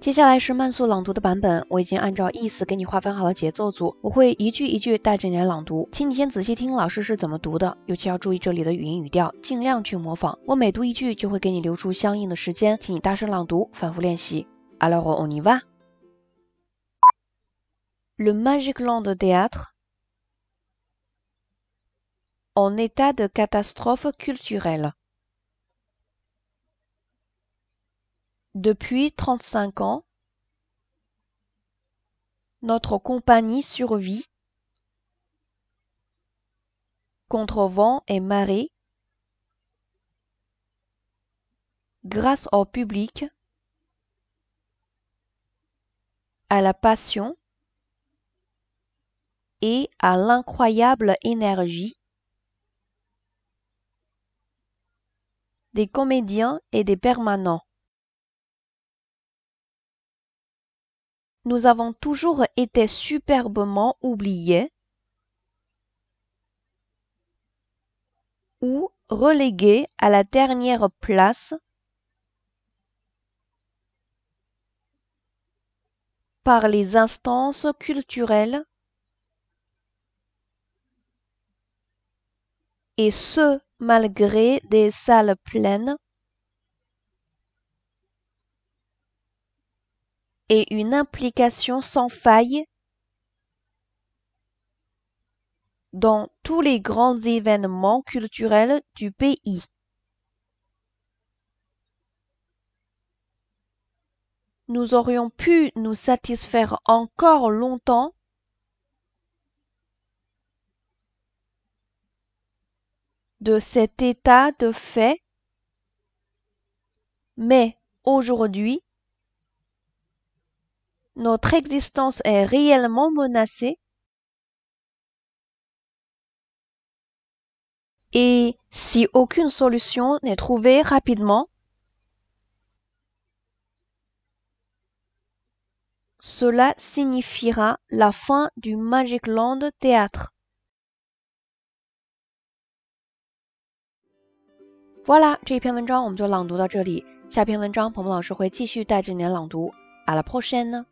接下来是慢速朗读的版本，我已经按照意思给你划分好了节奏组，我会一句一句带着你来朗读，请你先仔细听老师是怎么读的，尤其要注意这里的语音语调，尽量去模仿。我每读一句就会给你留出相应的时间，请你大声朗读，反复练习。Alors on y va. Le Magic Land Théâtre en état de catastrophe culturelle. Depuis 35 ans, notre compagnie survit contre vent et marée grâce au public, à la passion et à l'incroyable énergie des comédiens et des permanents. Nous avons toujours été superbement oubliés ou relégués à la dernière place par les instances culturelles et ce malgré des salles pleines et une implication sans faille dans tous les grands événements culturels du pays. Nous aurions pu nous satisfaire encore longtemps de cet état de fait, mais aujourd'hui, notre existence est réellement menacée et si aucune solution n'est trouvée rapidement, cela signifiera la fin du Magic Land Théâtre. Voilà，这一篇文章我们就朗读到这里。下篇文章，鹏鹏老师会继续带着你朗读。À la prochaine!